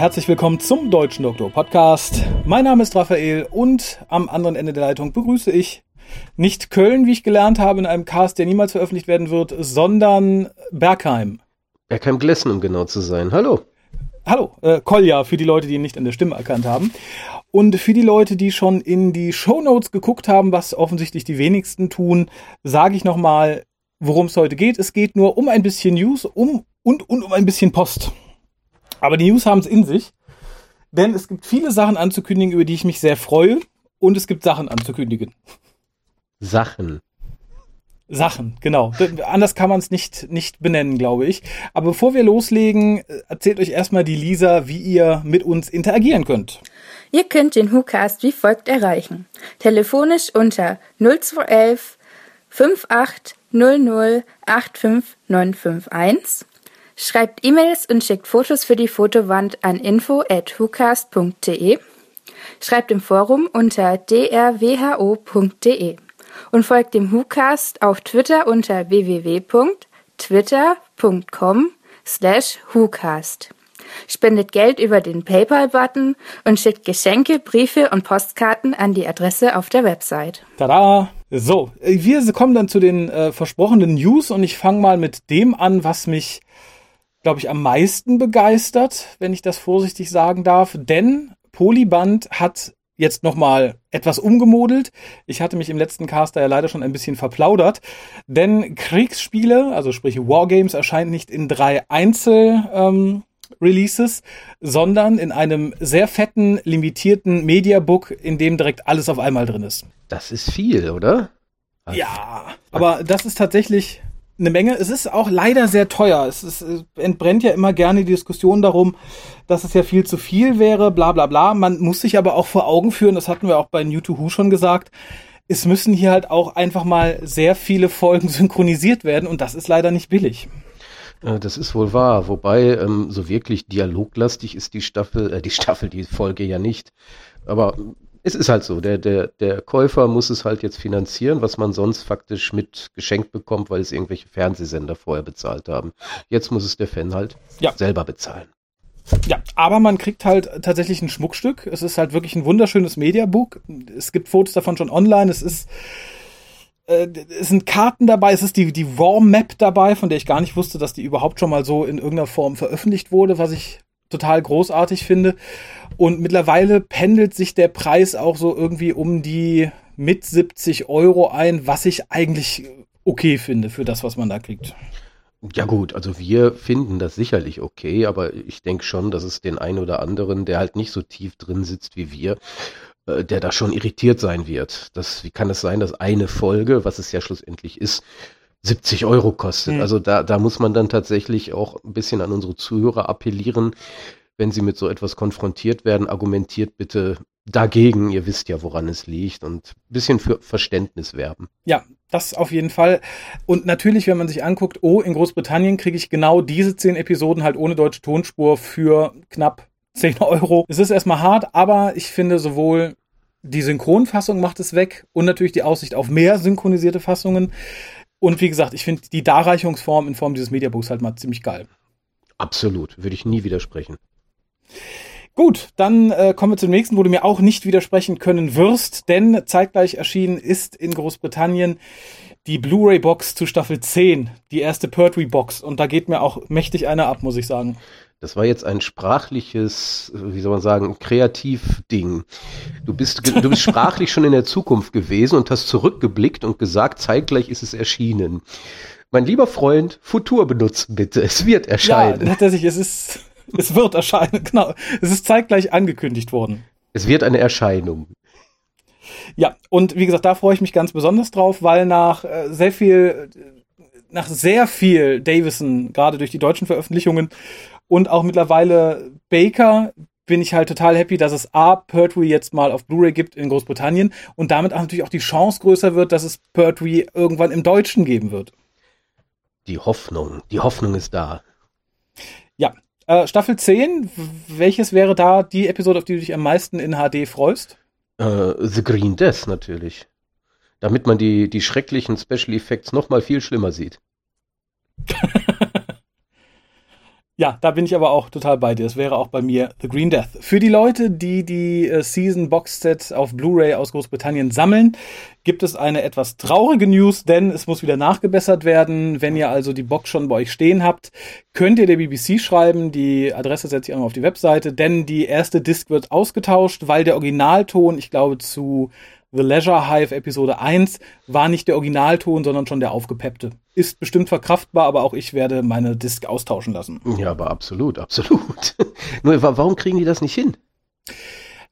Herzlich willkommen zum Deutschen Doktor Podcast. Mein Name ist Raphael und am anderen Ende der Leitung begrüße ich nicht Köln, wie ich gelernt habe, in einem Cast, der niemals veröffentlicht werden wird, sondern Bergheim. Bergheim-Glessen, um genau zu sein. Hallo. Hallo, äh, Kolja, für die Leute, die ihn nicht an der Stimme erkannt haben. Und für die Leute, die schon in die Shownotes geguckt haben, was offensichtlich die wenigsten tun, sage ich nochmal, worum es heute geht. Es geht nur um ein bisschen News um, und, und um ein bisschen Post. Aber die News haben es in sich, denn es gibt viele Sachen anzukündigen, über die ich mich sehr freue. Und es gibt Sachen anzukündigen. Sachen. Sachen, genau. Anders kann man es nicht, nicht benennen, glaube ich. Aber bevor wir loslegen, erzählt euch erstmal die Lisa, wie ihr mit uns interagieren könnt. Ihr könnt den WhoCast wie folgt erreichen. Telefonisch unter 0211 5800 85951 Schreibt E-Mails und schickt Fotos für die Fotowand an info@hucast.de. Schreibt im Forum unter drwho.de und folgt dem WhoCast auf Twitter unter www.twitter.com slash WhoCast. Spendet Geld über den PayPal-Button und schickt Geschenke, Briefe und Postkarten an die Adresse auf der Website. Tada! So, wir kommen dann zu den äh, versprochenen News und ich fange mal mit dem an, was mich glaube ich, am meisten begeistert, wenn ich das vorsichtig sagen darf, denn Polyband hat jetzt nochmal etwas umgemodelt. Ich hatte mich im letzten Caster ja leider schon ein bisschen verplaudert, denn Kriegsspiele, also sprich Wargames, erscheint nicht in drei Einzel ähm, Releases, sondern in einem sehr fetten, limitierten Mediabook, in dem direkt alles auf einmal drin ist. Das ist viel, oder? Ja, aber das ist tatsächlich eine Menge. Es ist auch leider sehr teuer. Es, ist, es entbrennt ja immer gerne die Diskussion darum, dass es ja viel zu viel wäre, bla bla bla. Man muss sich aber auch vor Augen führen, das hatten wir auch bei New to Who schon gesagt, es müssen hier halt auch einfach mal sehr viele Folgen synchronisiert werden und das ist leider nicht billig. Äh, das ist wohl wahr, wobei ähm, so wirklich dialoglastig ist die Staffel, äh, die Staffel, die Folge ja nicht. Aber es ist halt so, der, der, der Käufer muss es halt jetzt finanzieren, was man sonst faktisch mit geschenkt bekommt, weil es irgendwelche Fernsehsender vorher bezahlt haben. Jetzt muss es der Fan halt ja. selber bezahlen. Ja, aber man kriegt halt tatsächlich ein Schmuckstück. Es ist halt wirklich ein wunderschönes Mediabook. Es gibt Fotos davon schon online. Es ist äh, es sind Karten dabei, es ist die, die War Map dabei, von der ich gar nicht wusste, dass die überhaupt schon mal so in irgendeiner Form veröffentlicht wurde, was ich total großartig finde. Und mittlerweile pendelt sich der Preis auch so irgendwie um die mit 70 Euro ein, was ich eigentlich okay finde für das, was man da kriegt. Ja gut, also wir finden das sicherlich okay, aber ich denke schon, dass es den einen oder anderen, der halt nicht so tief drin sitzt wie wir, äh, der da schon irritiert sein wird. Das, wie kann es sein, dass eine Folge, was es ja schlussendlich ist, 70 Euro kostet. Mhm. Also da, da muss man dann tatsächlich auch ein bisschen an unsere Zuhörer appellieren. Wenn sie mit so etwas konfrontiert werden, argumentiert bitte dagegen. Ihr wisst ja, woran es liegt und ein bisschen für Verständnis werben. Ja, das auf jeden Fall. Und natürlich, wenn man sich anguckt, oh, in Großbritannien kriege ich genau diese zehn Episoden halt ohne deutsche Tonspur für knapp 10 Euro. Es ist erstmal hart, aber ich finde sowohl die Synchronfassung macht es weg und natürlich die Aussicht auf mehr synchronisierte Fassungen und wie gesagt, ich finde die Darreichungsform in Form dieses Mediabooks halt mal ziemlich geil. Absolut, würde ich nie widersprechen. Gut, dann äh, kommen wir zum nächsten, wo du mir auch nicht widersprechen können wirst, denn zeitgleich erschienen ist in Großbritannien die Blu-ray-Box zu Staffel 10, die erste Pertwee-Box. Und da geht mir auch mächtig einer ab, muss ich sagen. Das war jetzt ein sprachliches, wie soll man sagen, Kreativding. Du bist, du bist sprachlich schon in der Zukunft gewesen und hast zurückgeblickt und gesagt, zeitgleich ist es erschienen. Mein lieber Freund, Futur benutzen bitte. Es wird erscheinen. Ja, tatsächlich, es ist, es wird erscheinen, genau. Es ist zeitgleich angekündigt worden. Es wird eine Erscheinung. Ja, und wie gesagt, da freue ich mich ganz besonders drauf, weil nach äh, sehr viel, nach sehr viel Davison, gerade durch die deutschen Veröffentlichungen, und auch mittlerweile Baker bin ich halt total happy, dass es A, Pertwee jetzt mal auf Blu-ray gibt in Großbritannien und damit auch natürlich auch die Chance größer wird, dass es Pertwee irgendwann im Deutschen geben wird. Die Hoffnung, die Hoffnung ist da. Ja, äh, Staffel 10, welches wäre da die Episode, auf die du dich am meisten in HD freust? Uh, The Green Death natürlich. Damit man die, die schrecklichen Special Effects noch mal viel schlimmer sieht. Ja, da bin ich aber auch total bei dir. Es wäre auch bei mir The Green Death. Für die Leute, die die äh, Season Box Set auf Blu-ray aus Großbritannien sammeln, gibt es eine etwas traurige News, denn es muss wieder nachgebessert werden. Wenn ihr also die Box schon bei euch stehen habt, könnt ihr der BBC schreiben. Die Adresse setze ich auch noch auf die Webseite, denn die erste Disc wird ausgetauscht, weil der Originalton, ich glaube, zu The Leisure Hive Episode 1 war nicht der Originalton, sondern schon der aufgepeppte. Ist bestimmt verkraftbar, aber auch ich werde meine Disc austauschen lassen. Ja, aber absolut, absolut. Nur warum kriegen die das nicht hin?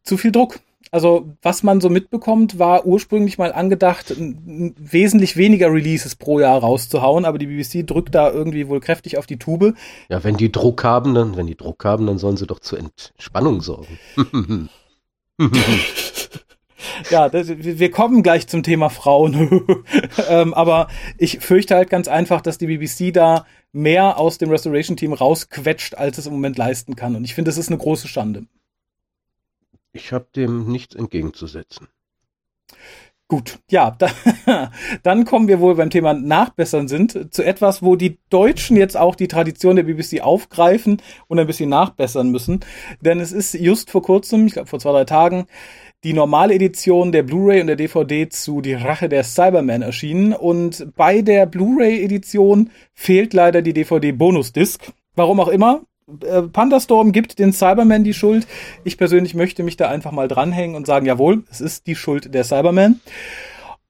Zu viel Druck. Also, was man so mitbekommt, war ursprünglich mal angedacht, wesentlich weniger Releases pro Jahr rauszuhauen, aber die BBC drückt da irgendwie wohl kräftig auf die Tube. Ja, wenn die Druck haben, dann, wenn die Druck haben, dann sollen sie doch zur Entspannung sorgen. ja, das, wir kommen gleich zum Thema Frauen. ähm, aber ich fürchte halt ganz einfach, dass die BBC da mehr aus dem Restoration-Team rausquetscht, als es im Moment leisten kann. Und ich finde, das ist eine große Schande. Ich habe dem nichts entgegenzusetzen. Gut, ja, da, dann kommen wir wohl beim Thema Nachbessern sind zu etwas, wo die Deutschen jetzt auch die Tradition der BBC aufgreifen und ein bisschen nachbessern müssen. Denn es ist just vor kurzem, ich glaube vor zwei, drei Tagen, die normale Edition der Blu-ray und der DVD zu Die Rache der Cybermen erschienen. Und bei der Blu-ray-Edition fehlt leider die DVD-Bonus-Disc. Warum auch immer. Äh, Pandastorm gibt den Cybermen die Schuld. Ich persönlich möchte mich da einfach mal dranhängen und sagen, jawohl, es ist die Schuld der Cybermen.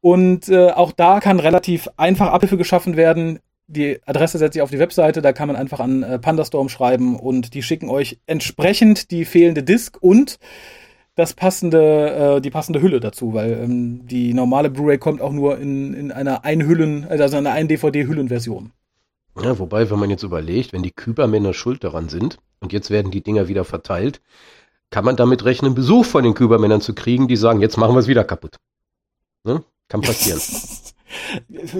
Und äh, auch da kann relativ einfach Abhilfe geschaffen werden. Die Adresse setze ich auf die Webseite, da kann man einfach an äh, Pandastorm schreiben und die schicken euch entsprechend die fehlende Disk und das passende, äh, die passende Hülle dazu, weil ähm, die normale Blu-ray kommt auch nur in, in einer Einhüllen, also einer ein DVD-Hüllenversion. Ja, wobei, wenn man jetzt überlegt, wenn die Kübermänner schuld daran sind und jetzt werden die Dinger wieder verteilt, kann man damit rechnen, Besuch von den Kübermännern zu kriegen, die sagen, jetzt machen wir es wieder kaputt. Ne? Kann passieren.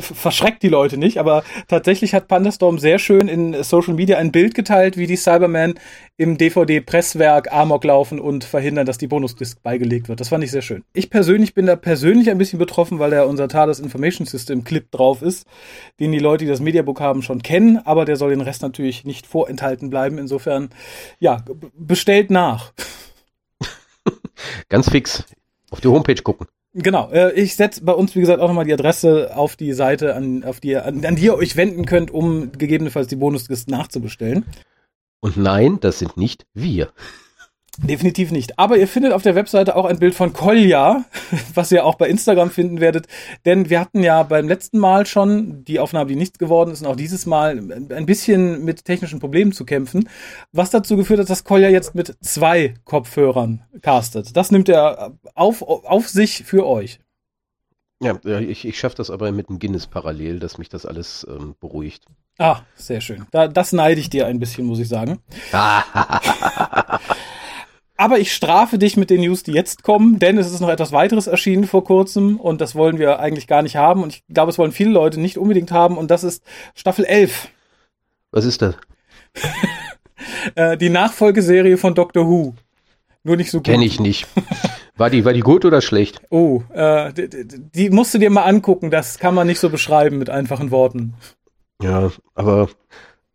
verschreckt die Leute nicht, aber tatsächlich hat Pandastorm sehr schön in Social Media ein Bild geteilt, wie die Cybermen im DVD-Presswerk Amok laufen und verhindern, dass die Bonusdisk beigelegt wird. Das fand ich sehr schön. Ich persönlich bin da persönlich ein bisschen betroffen, weil da unser TARDIS Information System Clip drauf ist, den die Leute, die das Mediabook haben, schon kennen, aber der soll den Rest natürlich nicht vorenthalten bleiben. Insofern, ja, bestellt nach. Ganz fix. Auf die Homepage gucken. Genau, äh, ich setze bei uns, wie gesagt, auch nochmal die Adresse auf die Seite, an, auf die, an, an die ihr euch wenden könnt, um gegebenenfalls die Bonusdisc nachzubestellen. Und nein, das sind nicht wir. Definitiv nicht. Aber ihr findet auf der Webseite auch ein Bild von Kolja, was ihr auch bei Instagram finden werdet. Denn wir hatten ja beim letzten Mal schon die Aufnahme, die nichts geworden ist, und auch dieses Mal ein bisschen mit technischen Problemen zu kämpfen. Was dazu geführt hat, dass Kolja jetzt mit zwei Kopfhörern castet. Das nimmt er auf, auf sich für euch. Ja, ich, ich schaffe das aber mit dem Guinness parallel, dass mich das alles ähm, beruhigt. Ah, sehr schön. Da, das neide ich dir ein bisschen, muss ich sagen. Aber ich strafe dich mit den News, die jetzt kommen, denn es ist noch etwas weiteres erschienen vor kurzem und das wollen wir eigentlich gar nicht haben und ich glaube, es wollen viele Leute nicht unbedingt haben und das ist Staffel 11. Was ist das? Äh, die Nachfolgeserie von Doctor Who. Nur nicht so gut. Kenn ich nicht. War die, war die gut oder schlecht? Oh, äh, die, die musst du dir mal angucken. Das kann man nicht so beschreiben mit einfachen Worten. Ja, aber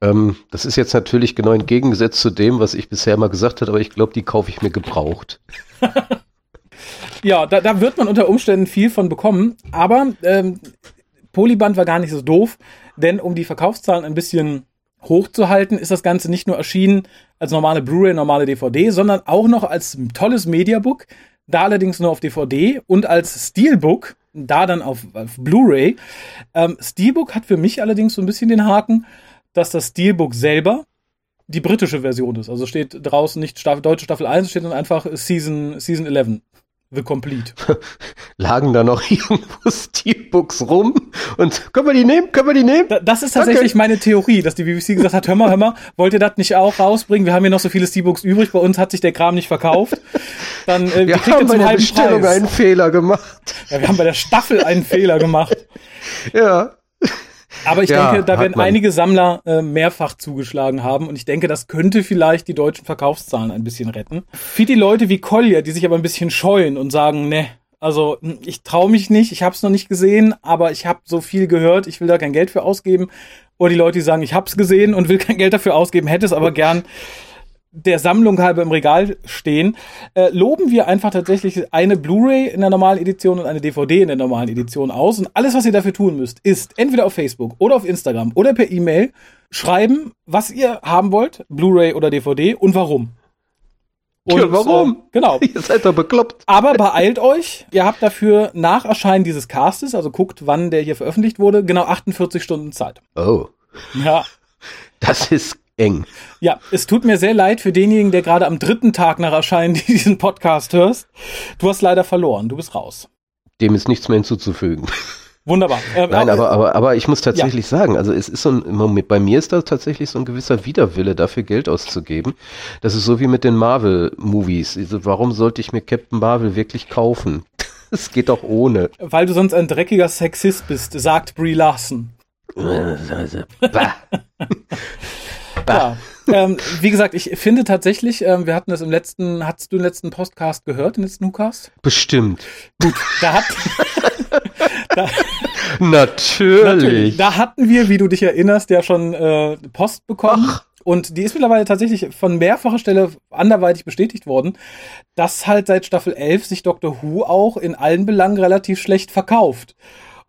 ähm, das ist jetzt natürlich genau entgegengesetzt zu dem, was ich bisher mal gesagt habe, aber ich glaube, die kaufe ich mir gebraucht. ja, da, da wird man unter Umständen viel von bekommen, aber ähm, Polyband war gar nicht so doof, denn um die Verkaufszahlen ein bisschen hochzuhalten, ist das Ganze nicht nur erschienen als normale Blu-ray, normale DVD, sondern auch noch als tolles Mediabook, da allerdings nur auf DVD und als Steelbook, da dann auf, auf Blu-ray. Ähm, Steelbook hat für mich allerdings so ein bisschen den Haken, dass das Steelbook selber die britische Version ist. Also steht draußen nicht Staffel, deutsche Staffel 1, steht dann einfach Season, Season 11. The Complete. Lagen da noch irgendwo Steelbooks rum und können wir die nehmen? Können wir die nehmen? das ist tatsächlich okay. meine Theorie, dass die BBC gesagt hat, hör mal, hör mal, wollt ihr das nicht auch rausbringen? Wir haben hier noch so viele Steelbooks übrig, bei uns hat sich der Kram nicht verkauft. Dann äh, wir haben bei der Bestellung Preis. einen Fehler gemacht. Ja, wir haben bei der Staffel einen Fehler gemacht. Ja. Aber ich ja, denke, da werden man. einige Sammler äh, mehrfach zugeschlagen haben und ich denke, das könnte vielleicht die deutschen Verkaufszahlen ein bisschen retten. Für die Leute wie Collier, die sich aber ein bisschen scheuen und sagen, ne, Also hm, ich traue mich nicht, ich habe es noch nicht gesehen, aber ich habe so viel gehört, ich will da kein Geld für ausgeben. Oder die Leute, die sagen, ich habe es gesehen und will kein Geld dafür ausgeben, hätte es aber gern der Sammlung halber im Regal stehen, äh, loben wir einfach tatsächlich eine Blu-ray in der normalen Edition und eine DVD in der normalen Edition aus. Und alles, was ihr dafür tun müsst, ist entweder auf Facebook oder auf Instagram oder per E-Mail schreiben, was ihr haben wollt, Blu-ray oder DVD und warum. Und, ja, warum? Äh, genau. Ihr seid doch bekloppt. Aber beeilt euch. Ihr habt dafür nach Erscheinen dieses Castes, also guckt, wann der hier veröffentlicht wurde, genau 48 Stunden Zeit. Oh. Ja. Das ist eng. Ja, es tut mir sehr leid für denjenigen, der gerade am dritten Tag nach Erscheinen diesen Podcast hörst. Du hast leider verloren, du bist raus. Dem ist nichts mehr hinzuzufügen. Wunderbar. Ähm, Nein, aber, aber, aber ich muss tatsächlich ja. sagen, also es ist so ein, bei mir ist da tatsächlich so ein gewisser Widerwille, dafür Geld auszugeben. Das ist so wie mit den Marvel-Movies. Also warum sollte ich mir Captain Marvel wirklich kaufen? Es geht doch ohne. Weil du sonst ein dreckiger Sexist bist, sagt Brie Larson. Ja. ähm, wie gesagt, ich finde tatsächlich, ähm, wir hatten das im letzten, hast du den letzten Podcast gehört, den letzten WhoCast? Bestimmt. Gut, da hat. da, natürlich. natürlich. Da hatten wir, wie du dich erinnerst, ja schon äh, Post bekommen. Ach. Und die ist mittlerweile tatsächlich von mehrfacher Stelle anderweitig bestätigt worden, dass halt seit Staffel 11 sich Doctor Who auch in allen Belangen relativ schlecht verkauft.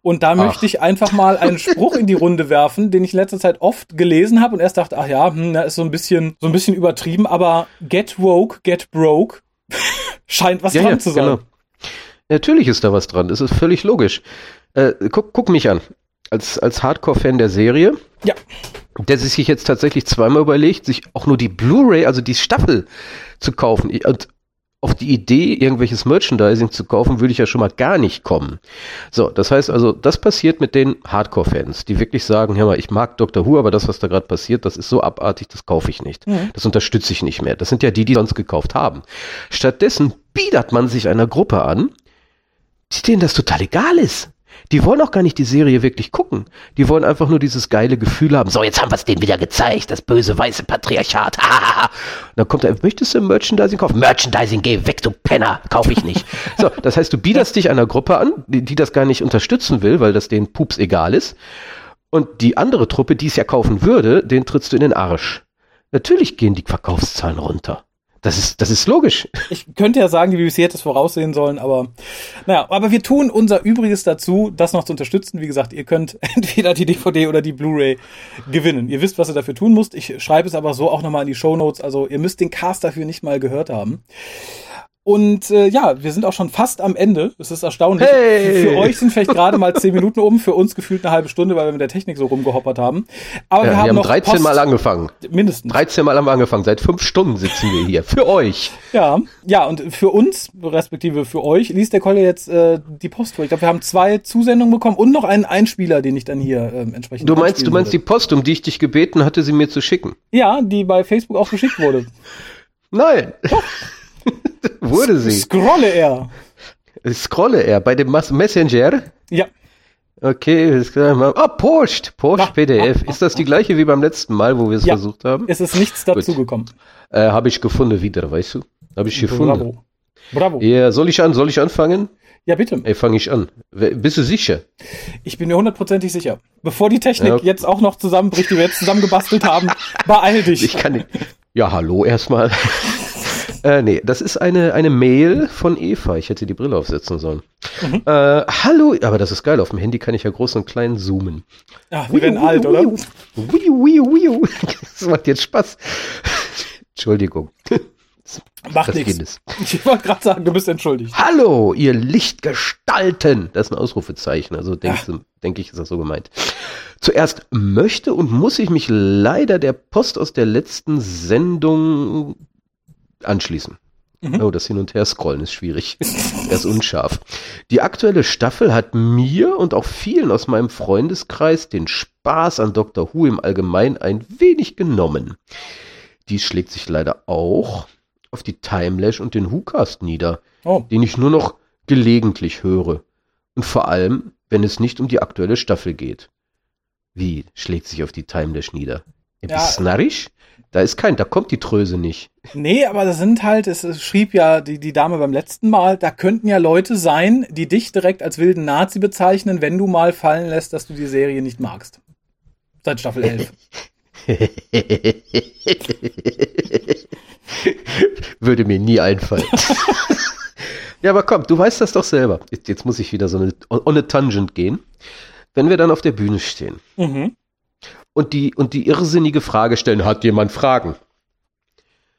Und da ach. möchte ich einfach mal einen Spruch in die Runde werfen, den ich in letzter Zeit oft gelesen habe und erst dachte, ach ja, hm, da ist so ein bisschen, so ein bisschen übertrieben, aber get woke, get broke scheint was ja, dran ja, zu sein. Genau. Natürlich ist da was dran, das ist völlig logisch. Äh, guck, guck mich an. Als, als Hardcore-Fan der Serie, ja. der sich jetzt tatsächlich zweimal überlegt, sich auch nur die Blu-ray, also die Staffel zu kaufen. Und auf die Idee, irgendwelches Merchandising zu kaufen, würde ich ja schon mal gar nicht kommen. So, das heißt also, das passiert mit den Hardcore-Fans, die wirklich sagen, hör mal, ich mag Dr. Who, aber das, was da gerade passiert, das ist so abartig, das kaufe ich nicht. Mhm. Das unterstütze ich nicht mehr. Das sind ja die, die sonst gekauft haben. Stattdessen biedert man sich einer Gruppe an, denen das total egal ist. Die wollen auch gar nicht die Serie wirklich gucken. Die wollen einfach nur dieses geile Gefühl haben. So, jetzt haben wir es denen wieder gezeigt, das böse weiße Patriarchat. dann kommt er, möchtest du Merchandising kaufen? Merchandising, geh weg, du Penner, kaufe ich nicht. so, das heißt, du biederst dich einer Gruppe an, die, die das gar nicht unterstützen will, weil das denen Pups egal ist. Und die andere Truppe, die es ja kaufen würde, den trittst du in den Arsch. Natürlich gehen die Verkaufszahlen runter. Das ist, das ist logisch. Ich könnte ja sagen, die BBC hätte es voraussehen sollen, aber naja, aber wir tun unser Übriges dazu, das noch zu unterstützen. Wie gesagt, ihr könnt entweder die DVD oder die Blu-ray gewinnen. Ihr wisst, was ihr dafür tun müsst. Ich schreibe es aber so auch nochmal in die Show Notes. Also ihr müsst den Cast dafür nicht mal gehört haben. Und äh, ja, wir sind auch schon fast am Ende. Es ist erstaunlich. Hey. Für euch sind vielleicht gerade mal zehn Minuten um, für uns gefühlt eine halbe Stunde, weil wir mit der Technik so rumgehoppert haben. Aber ja, wir haben, wir haben noch 13 Post Mal angefangen. Mindestens. 13 Mal haben wir angefangen. Seit fünf Stunden sitzen wir hier. Für euch. Ja, ja, und für uns, respektive für euch, liest der Kolle jetzt äh, die Post vor. Ich glaube, wir haben zwei Zusendungen bekommen und noch einen Einspieler, den ich dann hier äh, entsprechend. Du meinst, du meinst würde. die Post, um die ich dich gebeten hatte, sie mir zu schicken? Ja, die bei Facebook auch geschickt wurde. Nein. Doch. Wurde sie. Scrolle er. Scrolle er bei dem Messenger? Ja. Okay, ah, Post, Post ah, PDF. Ah, ist das die gleiche wie beim letzten Mal, wo wir es ja, versucht haben? Es ist nichts dazugekommen. Äh, Habe ich gefunden wieder, weißt du? Habe ich gefunden. Bravo. Bravo. Ja, soll ich an? Soll ich anfangen? Ja, bitte. Ey, fange ich an. Bist du sicher? Ich bin mir hundertprozentig sicher. Bevor die Technik ja, jetzt auch noch zusammenbricht, die wir jetzt zusammengebastelt haben, beeil dich. Ich kann nicht. Ja, hallo erstmal. Äh, nee, das ist eine, eine Mail von Eva. Ich hätte die Brille aufsetzen sollen. Mhm. Äh, hallo, aber das ist geil. Auf dem Handy kann ich ja groß und klein zoomen. Ja, wir werden alt, oder? Wiu, wiu, wiu. Das macht jetzt Spaß. Entschuldigung. Macht nichts. Ich wollte gerade sagen, du bist entschuldigt. Hallo, ihr Lichtgestalten. Das ist ein Ausrufezeichen. Also denke ja. denk ich, ist das so gemeint. Zuerst möchte und muss ich mich leider der Post aus der letzten Sendung anschließen. Mhm. Oh, das Hin- und Her-Scrollen ist schwierig. er ist unscharf. Die aktuelle Staffel hat mir und auch vielen aus meinem Freundeskreis den Spaß an Dr. Who im Allgemeinen ein wenig genommen. Dies schlägt sich leider auch auf die Timelash und den WhoCast nieder, oh. den ich nur noch gelegentlich höre. Und vor allem, wenn es nicht um die aktuelle Staffel geht. Wie schlägt sich auf die Timelash nieder? Ja, ja. Bist narrisch? Da ist kein, da kommt die Tröse nicht. Nee, aber das sind halt, es, es schrieb ja die, die Dame beim letzten Mal, da könnten ja Leute sein, die dich direkt als wilden Nazi bezeichnen, wenn du mal fallen lässt, dass du die Serie nicht magst. Seit Staffel 11. Würde mir nie einfallen. ja, aber komm, du weißt das doch selber. Jetzt, jetzt muss ich wieder so eine, on a tangent gehen. Wenn wir dann auf der Bühne stehen mhm. Und, die, und die irrsinnige Frage stellen, hat jemand Fragen?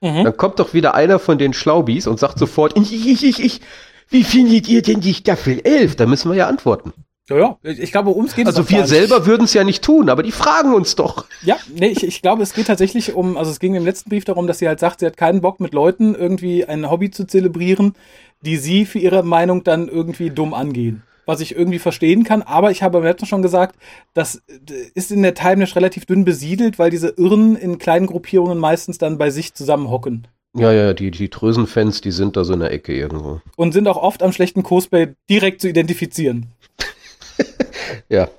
Mhm. Dann kommt doch wieder einer von den Schlaubis und sagt sofort, ich, ich, ich, ich, wie findet ihr denn die Staffel 11? Da müssen wir ja antworten. Ja, ja, ich glaube, ums geht Also wir selber würden es ja nicht tun, aber die fragen uns doch. Ja, nee, ich, ich glaube, es geht tatsächlich um, also es ging im letzten Brief darum, dass sie halt sagt, sie hat keinen Bock mit Leuten irgendwie ein Hobby zu zelebrieren, die sie für ihre Meinung dann irgendwie dumm angehen. Was ich irgendwie verstehen kann, aber ich habe letzten schon gesagt, das ist in der Timelash relativ dünn besiedelt, weil diese Irren in kleinen Gruppierungen meistens dann bei sich zusammenhocken. Ja, ja, die, die Drösenfans, die sind da so in der Ecke irgendwo. Und sind auch oft am schlechten Cosplay direkt zu identifizieren. ja.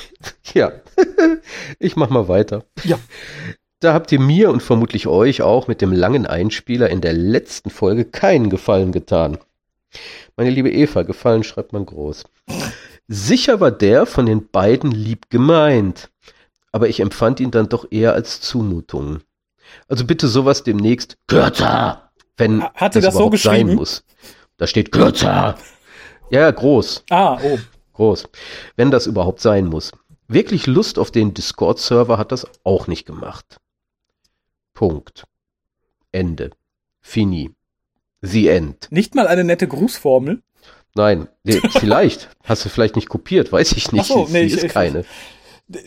ja. ich mach mal weiter. Ja. Da habt ihr mir und vermutlich euch auch mit dem langen Einspieler in der letzten Folge keinen Gefallen getan. Meine liebe Eva, Gefallen schreibt man groß. Sicher war der von den beiden lieb gemeint, aber ich empfand ihn dann doch eher als Zumutung. Also bitte sowas demnächst kürzer, wenn Hat das, das so sein muss. Da steht kürzer. Ja, groß. Ah, oh groß, wenn das überhaupt sein muss. Wirklich Lust auf den Discord-Server hat das auch nicht gemacht. Punkt. Ende. Fini. The end. Nicht mal eine nette Grußformel? Nein, nee, vielleicht. Hast du vielleicht nicht kopiert, weiß ich nicht. Ach so, nee, Sie ich, ist keine.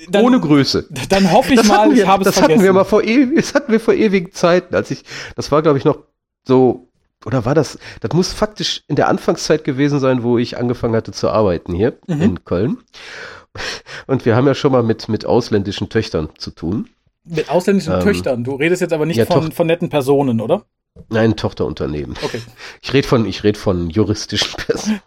Dann, Ohne Größe. Dann hoffe ich das mal, wir, ich habe es das vergessen. Hatten wir mal vor, das hatten wir vor ewigen Zeiten, als ich, das war glaube ich noch so oder war das, das muss faktisch in der Anfangszeit gewesen sein, wo ich angefangen hatte zu arbeiten hier mhm. in Köln. Und wir haben ja schon mal mit, mit ausländischen Töchtern zu tun. Mit ausländischen ähm, Töchtern? Du redest jetzt aber nicht ja, von, von netten Personen, oder? Nein, Tochterunternehmen. Okay. Ich rede von, ich rede von juristischen Personen.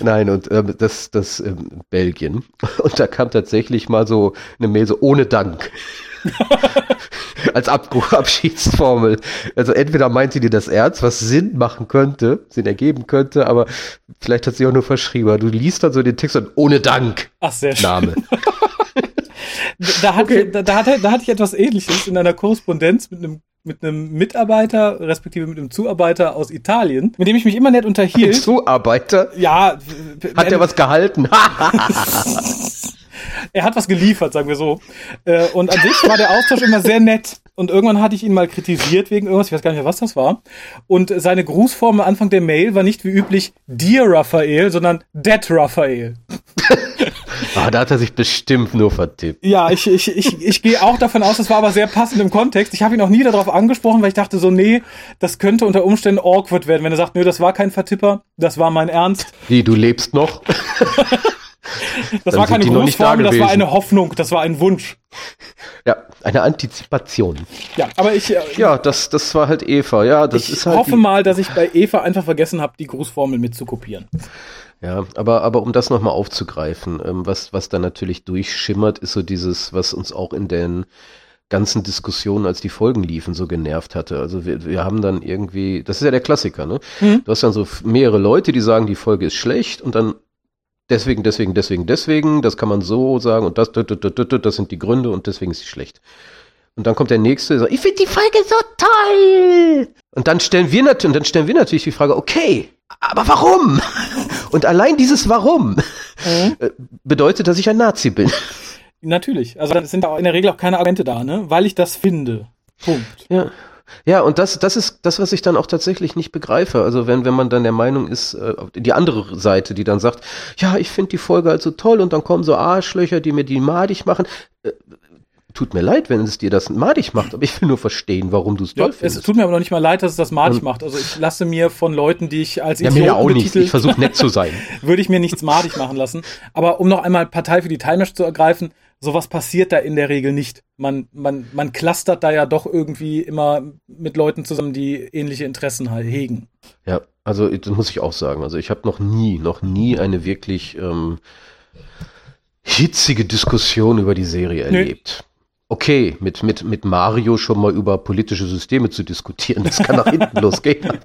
Nein, und ähm, das, das ähm, Belgien. Und da kam tatsächlich mal so eine Mail so ohne Dank. Als Ab Abschiedsformel. Also entweder meint sie dir das ernst, was Sinn machen könnte, Sinn ergeben könnte, aber vielleicht hat sie auch nur verschrieben. Du liest dann so den Text und ohne Dank. Ach, sehr schön. Name. da, hatte, okay. da, da, hatte, da hatte ich etwas ähnliches in einer Korrespondenz mit einem mit einem Mitarbeiter, respektive mit einem Zuarbeiter aus Italien, mit dem ich mich immer nett unterhielt. Ein Zuarbeiter? Ja. Hat er was gehalten? er hat was geliefert, sagen wir so. Äh, und an sich war der Austausch immer sehr nett. Und irgendwann hatte ich ihn mal kritisiert wegen irgendwas, ich weiß gar nicht mehr, was das war. Und seine Grußform am Anfang der Mail war nicht wie üblich Dear Raphael, sondern Dead Raphael. Ah, da hat er sich bestimmt nur vertippt. Ja, ich, ich, ich, ich gehe auch davon aus, das war aber sehr passend im Kontext. Ich habe ihn auch nie darauf angesprochen, weil ich dachte so, nee, das könnte unter Umständen awkward werden, wenn er sagt, nö, das war kein Vertipper, das war mein Ernst. Wie, du lebst noch? Das war keine Grußformel, das war eine Hoffnung, das war ein Wunsch. Ja, eine Antizipation. Ja, aber ich. Äh, ja, das, das war halt Eva. Ja, das ich ist halt. Ich hoffe mal, dass ich bei Eva einfach vergessen habe, die Grußformel mitzukopieren. Ja, aber, aber um das nochmal aufzugreifen, ähm, was, was da natürlich durchschimmert, ist so dieses, was uns auch in den ganzen Diskussionen, als die Folgen liefen, so genervt hatte. Also wir, wir haben dann irgendwie, das ist ja der Klassiker, ne? Mhm. Du hast dann so mehrere Leute, die sagen, die Folge ist schlecht und dann deswegen, deswegen, deswegen, deswegen, das kann man so sagen und das, das, das, das, das sind die Gründe und deswegen ist sie schlecht. Und dann kommt der nächste, sagt, ich finde die Folge so toll. Und dann stellen wir natürlich, dann stellen wir natürlich die Frage, okay, aber warum? Und allein dieses Warum mhm. Äh, bedeutet, dass ich ein Nazi bin. Natürlich. Also da sind in der Regel auch keine Argumente da, ne? Weil ich das finde. Punkt. Ja. Ja, und das, das ist das, was ich dann auch tatsächlich nicht begreife. Also wenn, wenn man dann der Meinung ist, äh, die andere Seite, die dann sagt, ja, ich finde die Folge halt so toll und dann kommen so Arschlöcher, die mir die madig machen. Äh, tut mir leid, wenn es dir das madig macht, aber ich will nur verstehen, warum du es ja, toll findest. Es tut mir aber noch nicht mal leid, dass es das madig macht. Also ich lasse mir von Leuten, die ich als Idioten ja, mir auch nicht. Ich versuche nett zu sein. würde ich mir nichts madig machen lassen. Aber um noch einmal Partei für die Timesh zu ergreifen, sowas passiert da in der Regel nicht. Man, man, man clustert da ja doch irgendwie immer mit Leuten zusammen, die ähnliche Interessen halt hegen. Ja, also das muss ich auch sagen. Also ich habe noch nie, noch nie eine wirklich ähm, hitzige Diskussion über die Serie erlebt. Okay, mit, mit, mit Mario schon mal über politische Systeme zu diskutieren, das kann nach hinten losgehen.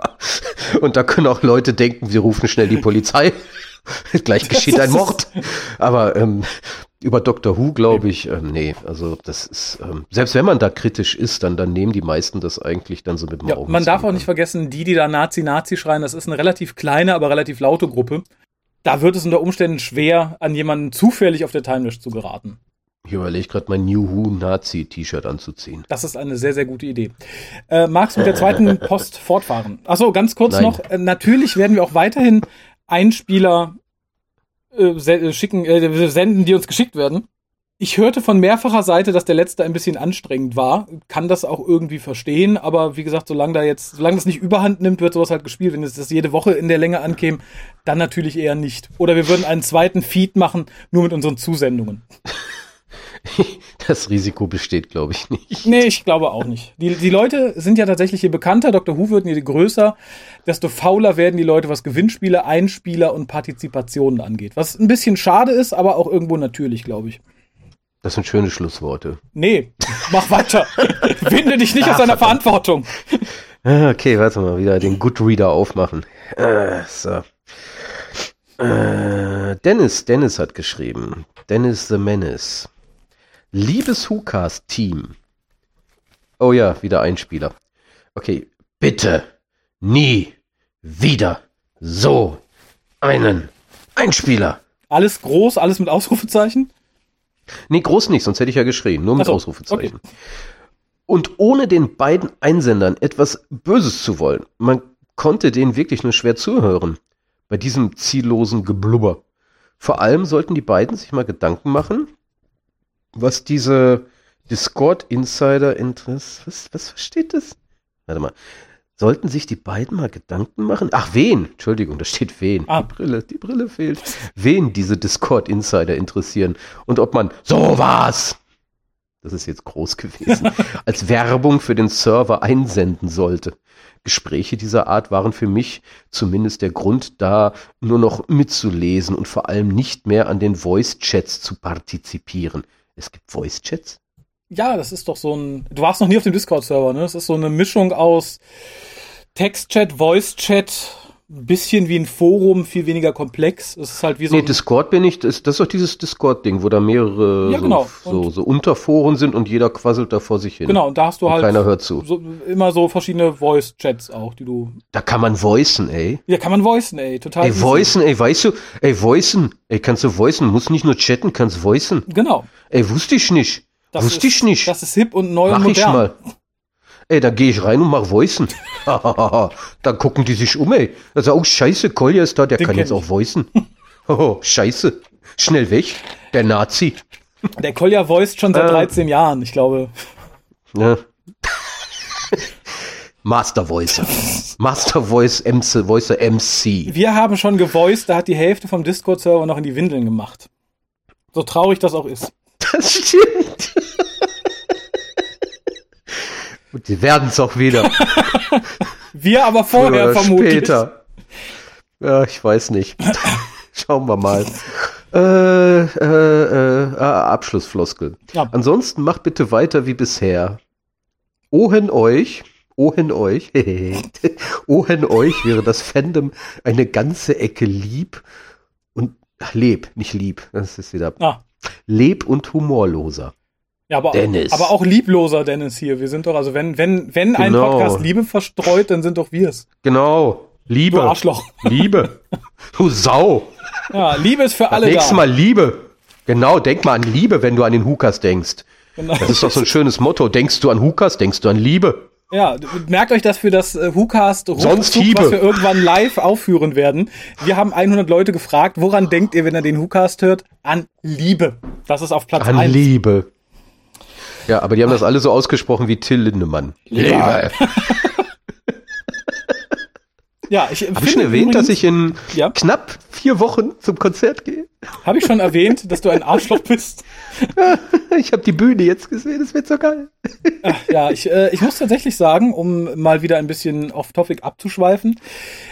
Und da können auch Leute denken, wir rufen schnell die Polizei. Gleich geschieht ein Mord. Aber ähm, über Dr. Who glaube ich, ähm, nee, also das ist, ähm, selbst wenn man da kritisch ist, dann, dann nehmen die meisten das eigentlich dann so mit dem Ja, Augen. man darf auch nicht vergessen, die, die da Nazi, Nazi schreien, das ist eine relativ kleine, aber relativ laute Gruppe. Da wird es unter Umständen schwer, an jemanden zufällig auf der Timeless zu geraten. Ich überlege gerade mein New Who Nazi-T-Shirt anzuziehen. Das ist eine sehr, sehr gute Idee. Äh, magst du mit der zweiten Post fortfahren? Achso, ganz kurz Nein. noch. Äh, natürlich werden wir auch weiterhin Einspieler äh, äh, schicken, äh, senden, die uns geschickt werden. Ich hörte von mehrfacher Seite, dass der letzte ein bisschen anstrengend war. Kann das auch irgendwie verstehen, aber wie gesagt, solange da jetzt, solange das nicht überhand nimmt, wird sowas halt gespielt. Wenn es das jede Woche in der Länge ankäme, dann natürlich eher nicht. Oder wir würden einen zweiten Feed machen, nur mit unseren Zusendungen. Das Risiko besteht, glaube ich, nicht. Nee, ich glaube auch nicht. Die, die Leute sind ja tatsächlich je bekannter, Dr. Who wird je größer, desto fauler werden die Leute, was Gewinnspiele, Einspieler und Partizipationen angeht. Was ein bisschen schade ist, aber auch irgendwo natürlich, glaube ich. Das sind schöne Schlussworte. Nee, mach weiter. Winde dich nicht aus deiner Verantwortung. Ah, Okay, warte mal, wieder den Goodreader aufmachen. Äh, so. Äh, Dennis, Dennis hat geschrieben. Dennis the Menace. Liebes WhoCast-Team. Oh ja, wieder Einspieler. Okay, bitte nie wieder so einen Einspieler. Alles groß, alles mit Ausrufezeichen? Nee, groß nicht, sonst hätte ich ja geschrien. Nur mit so, Ausrufezeichen. Und ohne den beiden Einsendern etwas Böses zu wollen, man konnte denen wirklich nur schwer zuhören. Bei diesem ziellosen Geblubber. Vor allem sollten die beiden sich mal Gedanken machen, was diese Discord-Insider-Interesse, was, was versteht das? Warte mal. Sollten sich die beiden mal Gedanken machen? Ach, wen? Entschuldigung, da steht wen. Ah. Die Brille, die Brille fehlt. Wen diese Discord-Insider interessieren und ob man sowas, das ist jetzt groß gewesen, als Werbung für den Server einsenden sollte. Gespräche dieser Art waren für mich zumindest der Grund da, nur noch mitzulesen und vor allem nicht mehr an den Voice-Chats zu partizipieren. Es gibt Voice-Chats? Ja, das ist doch so ein. Du warst noch nie auf dem Discord-Server, ne? Das ist so eine Mischung aus Text-Chat, Voice-Chat, ein bisschen wie ein Forum, viel weniger komplex. Es ist halt wie so. Nee, Discord bin ich, das, das ist doch dieses Discord-Ding, wo da mehrere Ja, genau. so, so, Unterforen sind und jeder quasselt da vor sich hin. genau, und da hast du Und halt keiner hört zu. so, immer so verschiedene Voice-Chats auch, die du. Da kann man voicen, ey. Ja, kann man voicen, ey. Total. Ey, easy. voicen, ey, weißt du, ey, voicen, ey, kannst du voicen, musst nicht nur chatten, kannst voicen. Genau. Ey, wusste ich nicht. Das wusste ist, ich nicht. Das ist hip und neu Mach und ich modern. mal. Ey, da gehe ich rein und mach voicen. Dann gucken die sich um, ey. Also, oh, scheiße, Kolja ist da, der Den kann jetzt ich. auch voicen. Oh, scheiße. Schnell weg. Der Nazi. Der Kolja voiced schon seit Äh. 13 Jahren, ich glaube. Ja. Master Voicer. Master Voice MC, Voicer MC. Wir haben schon gevoiced, da hat die Hälfte vom Discord-Server noch in die Windeln gemacht. So traurig das auch ist. Das stimmt. Und die werden es auch wieder. Wir aber vorher vermutlich. später. Ja, ich weiß nicht. Schauen wir mal. Äh, äh, äh, ah, Abschlussfloskel. Ja. Ansonsten macht bitte weiter wie bisher. Ohen euch, ohen euch, ohen euch wäre das Fandom eine ganze Ecke lieb und ach, leb, nicht lieb. Das ist wieder Ah, leb und humorloser. Ja, aber, Dennis. aber auch liebloser Dennis hier. Wir sind doch, also wenn, wenn, wenn ein Genau. Podcast Liebe verstreut, dann sind doch wir es. Genau. Du Liebe. Arschloch. Liebe. Du Sau. Ja, Liebe ist für alle Nächstes da. Mal Liebe. Genau, denk mal an Liebe, wenn du an den Hukas denkst. Genau. Das ist doch so ein schönes Motto. Denkst du an Hukas, denkst du an Liebe. Ja, merkt euch das für das äh, WhoCast Sonst Rückzug, Hiebe. was wir irgendwann live aufführen werden. Wir haben 100 Leute gefragt, woran denkt ihr, wenn ihr den WhoCast hört? An Liebe. Das ist auf Platz An 1. Liebe. Ja, aber die haben das alle so ausgesprochen wie Till Lindemann. Liebe. Ja, ich Habe ich schon erwähnt, dass ich in Ja. knapp vier Wochen zum Konzert gehe? Habe ich schon erwähnt, dass du ein Arschloch bist? ich habe die Bühne jetzt gesehen, das wird so geil. Ach, ja, ich, äh, ich muss tatsächlich sagen, um mal wieder ein bisschen off-topic abzuschweifen.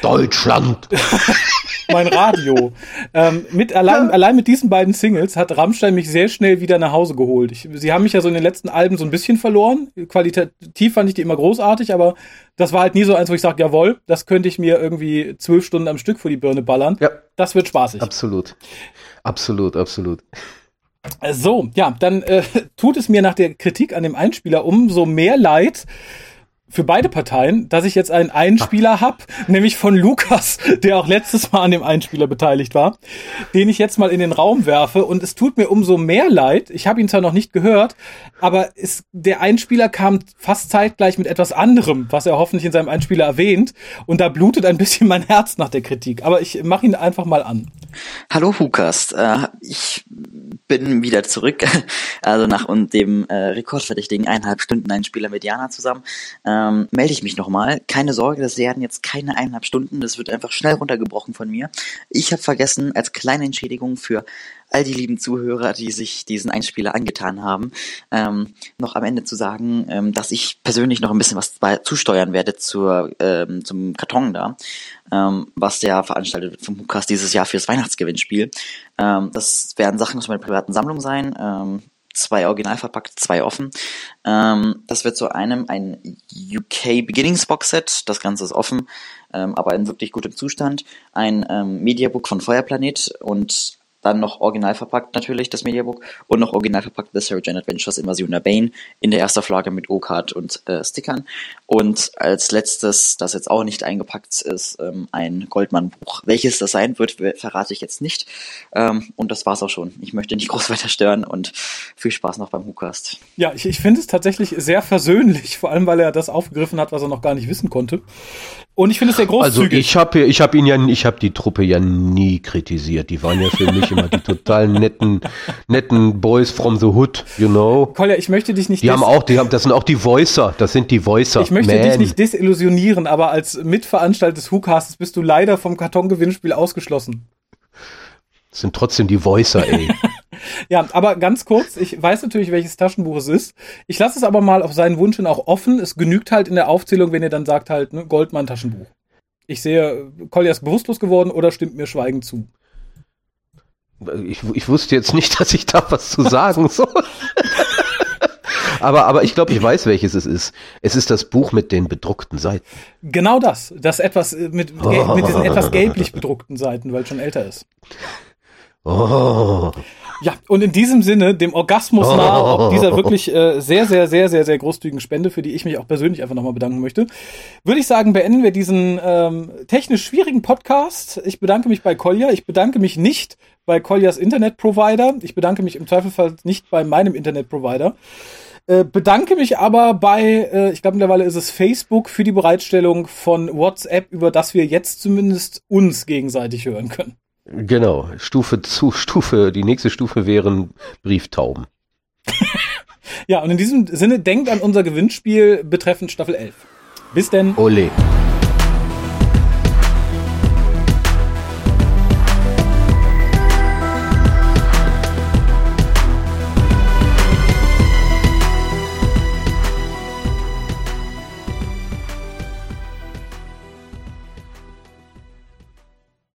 Deutschland! mein Radio. ähm, mit, allein, ja. allein mit diesen beiden Singles hat Rammstein mich sehr schnell wieder nach Hause geholt. Ich, sie haben mich ja so in den letzten Alben so ein bisschen verloren. Qualitativ fand ich die immer großartig, aber das war halt nie so eins, wo ich sage, jawohl, das könnte ich mir irgendwie zwölf Stunden am Stück vor die Birne ballern. Ja. Das wird spaßig. Absolut. Absolut, absolut. So, ja, dann äh, tut es mir nach der Kritik an dem Einspieler umso mehr leid, für beide Parteien, dass ich jetzt einen Einspieler habe, nämlich von Lukas, der auch letztes Mal an dem Einspieler beteiligt war, den ich jetzt mal in den Raum werfe. Und es tut mir umso mehr leid. Ich habe ihn zwar noch nicht gehört, aber es, der Einspieler kam fast zeitgleich mit etwas anderem, was er hoffentlich in seinem Einspieler erwähnt. Und da blutet ein bisschen mein Herz nach der Kritik. Aber ich mache ihn einfach mal an. Hallo Hukas, äh, ich bin wieder zurück, also nach und dem äh, rekordverdächtigen eineinhalb Stunden Einspieler mit Jana zusammen. Äh, ähm, melde ich mich nochmal. Keine Sorge, das werden jetzt keine eineinhalb Stunden, das wird einfach schnell runtergebrochen von mir. Ich habe vergessen, als kleine Entschädigung für all die lieben Zuhörer, die sich diesen Einspieler angetan haben, ähm, noch am Ende zu sagen, ähm, dass ich persönlich noch ein bisschen was zusteuern werde zur, ähm, zum Karton da, ähm, was der veranstaltet wird vom Hukas dieses Jahr fürs Weihnachtsgewinnspiel. Ähm, das werden Sachen aus meiner privaten Sammlung sein. Ähm, zwei original verpackt, zwei offen. Ähm, das wird zu einem ein UK Beginnings Box Set, das Ganze ist offen, ähm, aber in wirklich gutem Zustand. Ein ähm, Mediabook von Feuerplanet und dann noch original verpackt natürlich das Mediabook und noch original verpackt The Sarah Jane Adventures Invasion der Bane in der ersten Flagge mit O-Card und äh, Stickern. Und als letztes, das jetzt auch nicht eingepackt ist, ähm, ein Goldmann-Buch. Welches das sein wird, verrate ich jetzt nicht. Ähm, und das war's auch schon. Ich möchte nicht groß weiter stören und viel Spaß noch beim Hookast. Ja, ich, ich finde es tatsächlich sehr versöhnlich, vor allem weil er das aufgegriffen hat, was er noch gar nicht wissen konnte. Und ich finde es sehr großzügig. Also ich habe ich hab ihn ja, ich habe die Truppe ja nie kritisiert. Die waren ja für mich immer die total netten, netten Boys from the Hood, you know. Kolja, ich möchte dich nicht. Die haben auch, die haben, das sind auch die Voicer. Das sind die Voicer. Ich möchte Man. dich nicht desillusionieren, aber als Mitveranstalter des Hookastes bist du leider vom Kartongewinnspiel ausgeschlossen. Das sind trotzdem die Voicer, ey. ja, aber ganz kurz, ich weiß natürlich, welches Taschenbuch es ist. Ich lasse es aber mal auf seinen Wunsch hin auch offen. Es genügt halt in der Aufzählung, wenn ihr dann sagt halt, ne, Goldmann-Taschenbuch. Ich sehe, Kolja ist bewusstlos geworden oder stimmt mir schweigend zu. Ich, ich wusste jetzt nicht, dass ich da was zu sagen soll. aber, aber ich glaube, ich weiß, welches es ist. Es ist das Buch mit den bedruckten Seiten. Genau das. Das etwas mit, mit diesen etwas gelblich bedruckten Seiten, weil es schon älter ist. Oh. Ja, und in diesem Sinne, dem Orgasmus nahe, ob dieser wirklich äh, sehr, sehr, sehr, sehr, sehr großzügigen Spende, für die ich mich auch persönlich einfach nochmal bedanken möchte, würde ich sagen, beenden wir diesen ähm, technisch schwierigen Podcast. Ich bedanke mich bei Kolja. Ich bedanke mich nicht bei Koljas Internetprovider. Ich bedanke mich im Zweifelsfall nicht bei meinem Internetprovider. Äh, bedanke mich aber bei, äh, ich glaube mittlerweile ist es Facebook für die Bereitstellung von WhatsApp, über das wir jetzt zumindest uns gegenseitig hören können. Genau, Stufe zu Stufe, die nächste Stufe wären Brieftauben. ja, und in diesem Sinne denkt an unser Gewinnspiel betreffend Staffel 11. Bis denn. Ole.